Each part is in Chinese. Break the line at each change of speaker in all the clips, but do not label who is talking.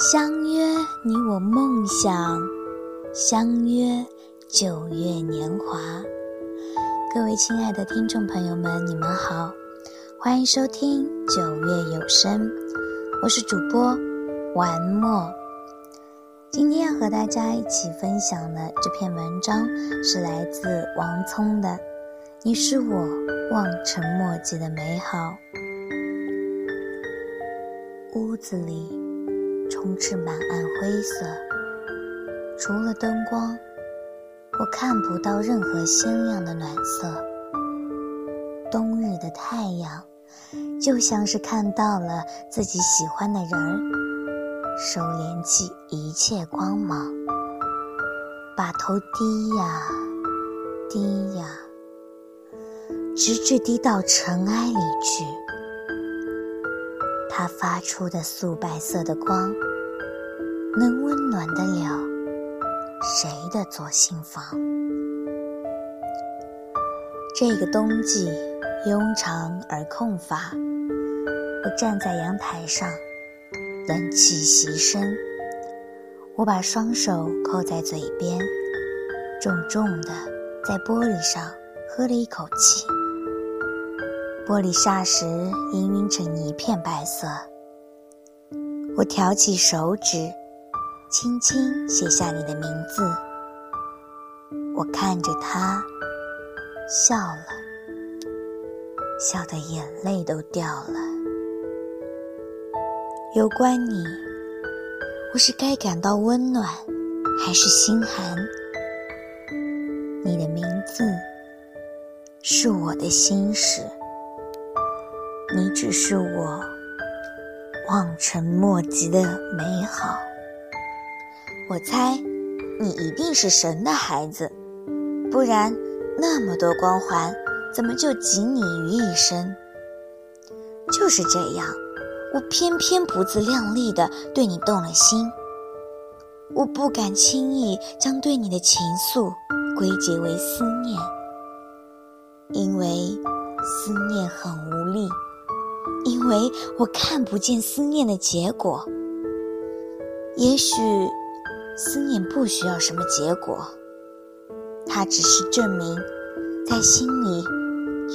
相约你我梦想，相约九月年华。各位亲爱的听众朋友们，你们好，欢迎收听九月有声，我是主播玩墨。今天要和大家一起分享的这篇文章是来自王聪的《你是我望尘莫及的美好》。屋子里。充斥满暗灰色，除了灯光，我看不到任何鲜亮的暖色。冬日的太阳，就像是看到了自己喜欢的人儿，收敛起一切光芒，把头低呀低呀，直至低到尘埃里去。它发出的素白色的光。能温暖得了谁的左心房？这个冬季庸长而空乏，我站在阳台上，冷气袭身。我把双手扣在嘴边，重重的在玻璃上喝了一口气。玻璃霎时氤氲成一片白色。我挑起手指。轻轻写下你的名字，我看着他笑了，笑得眼泪都掉了。有关你，我是该感到温暖，还是心寒？你的名字是我的心事，你只是我望尘莫及的美好。我猜，你一定是神的孩子，不然那么多光环，怎么就集你于一身？就是这样，我偏偏不自量力的对你动了心。我不敢轻易将对你的情愫归结为思念，因为思念很无力，因为我看不见思念的结果。也许。思念不需要什么结果，它只是证明，在心里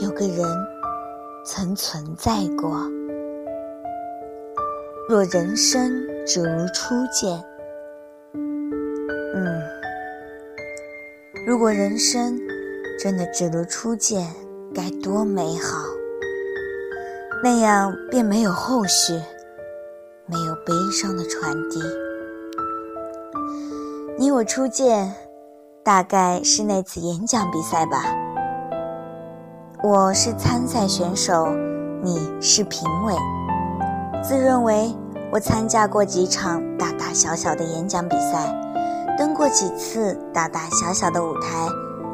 有个人曾存在过。若人生只如初见，嗯，如果人生真的只如初见，该多美好！那样便没有后续，没有悲伤的传递。你我初见，大概是那次演讲比赛吧。我是参赛选手，你是评委。自认为我参加过几场大大小小的演讲比赛，登过几次大大小小的舞台，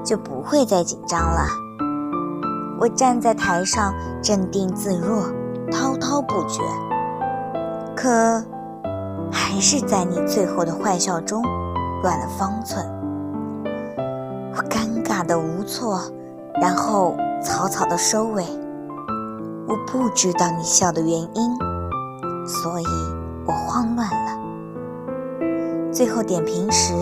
就不会再紧张了。我站在台上，镇定自若，滔滔不绝。可，还是在你最后的坏笑中。乱了方寸，我尴尬的无措，然后草草的收尾。我不知道你笑的原因，所以我慌乱了。最后点评时，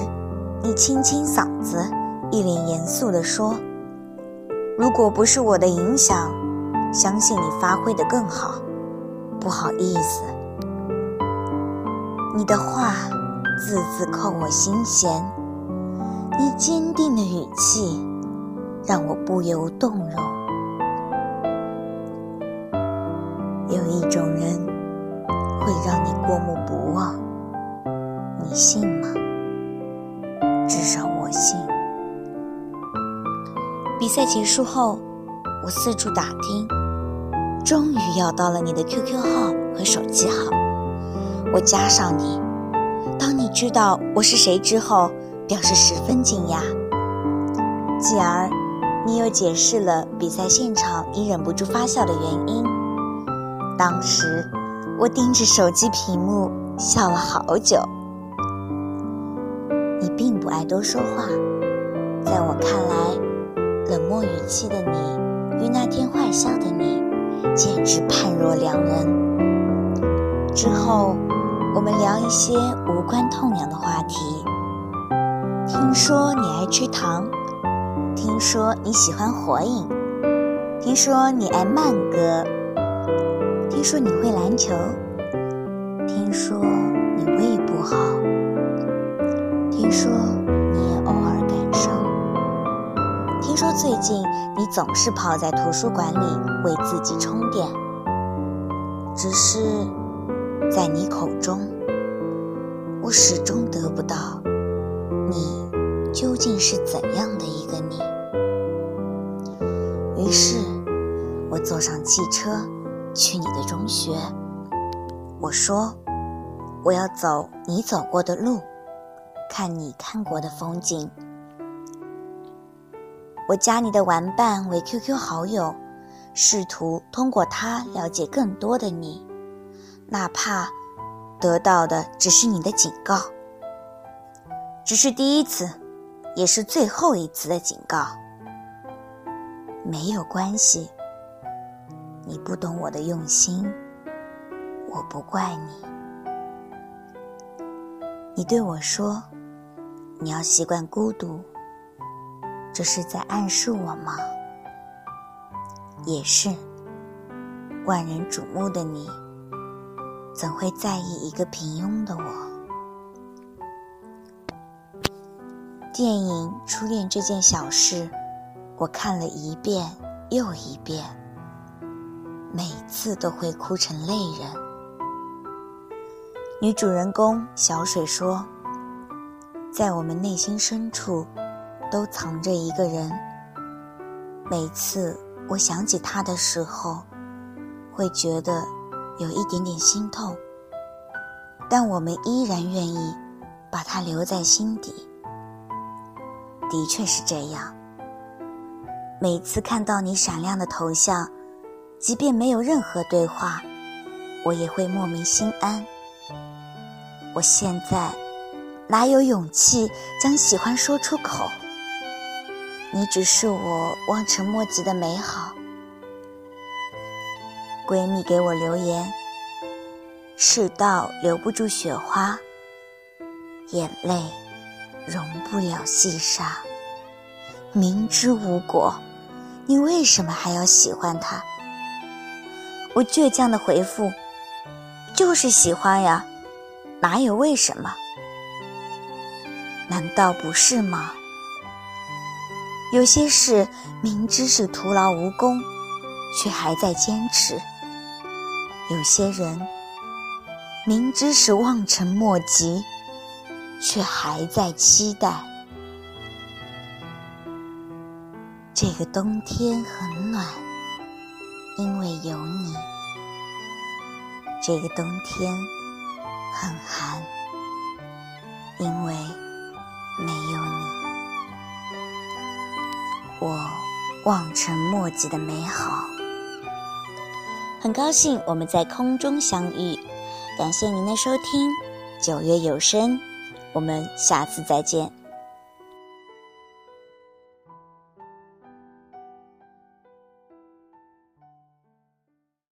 你清清嗓子，一脸严肃地说：“如果不是我的影响，相信你发挥的更好。不好意思，你的话。”字字扣我心弦，你坚定的语气让我不由动容。有一种人会让你过目不忘，你信吗？至少我信。比赛结束后，我四处打听，终于要到了你的 QQ 号和手机号，我加上你。当你知道我是谁之后，表示十分惊讶。继而，你又解释了比赛现场你忍不住发笑的原因。当时，我盯着手机屏幕笑了好久。你并不爱多说话，在我看来，语气的你与那天坏笑的你，简直判若两人。之后。我们聊一些无关痛痒的话题。听说你爱吃糖，听说你喜欢火影，听说你爱慢歌，听说你会篮球，听说你胃不好，听说最近你总是泡在图书馆里为自己充电，只是在你口中，我始终得不到你。究竟是怎样的一个你？于是，我坐上汽车去你的中学。我说，我要走你走过的路，看你看过的风景。我加你的玩伴为 QQ 好友，试图通过他了解更多的你，哪怕得到的只是你的警告，只是第一次。也是最后一次的警告。没有关系，你不懂我的用心，我不怪你。你对我说，你要习惯孤独，这是在暗示我吗？也是，万人瞩目的你，怎会在意一个平庸的我？电影《初恋这件小事》，我看了一遍又一遍，每次都会哭成泪人。女主人公小水说：“在我们内心深处，都藏着一个人。每次我想起他的时候，会觉得有一点点心痛，但我们依然愿意把他留在心底。”的确是这样。每次看到你闪亮的头像，即便没有任何对话，我也会莫名心安。我现在哪有勇气将喜欢说出口？你只是我望尘莫及的美好。闺蜜给我留言：世道留不住雪花，眼泪。容不了细沙，明知无果，你为什么还要喜欢他？我倔强的回复：就是喜欢呀，哪有为什么？难道不是吗？有些事明知是徒劳无功，却还在坚持；有些人明知是望尘莫及。却还在期待。这个冬天很暖，因为有你；这个冬天很寒，因为没有你。我望尘莫及的美好，很高兴我们在空中相遇。感谢您的收听，九月有声。我们下次再见。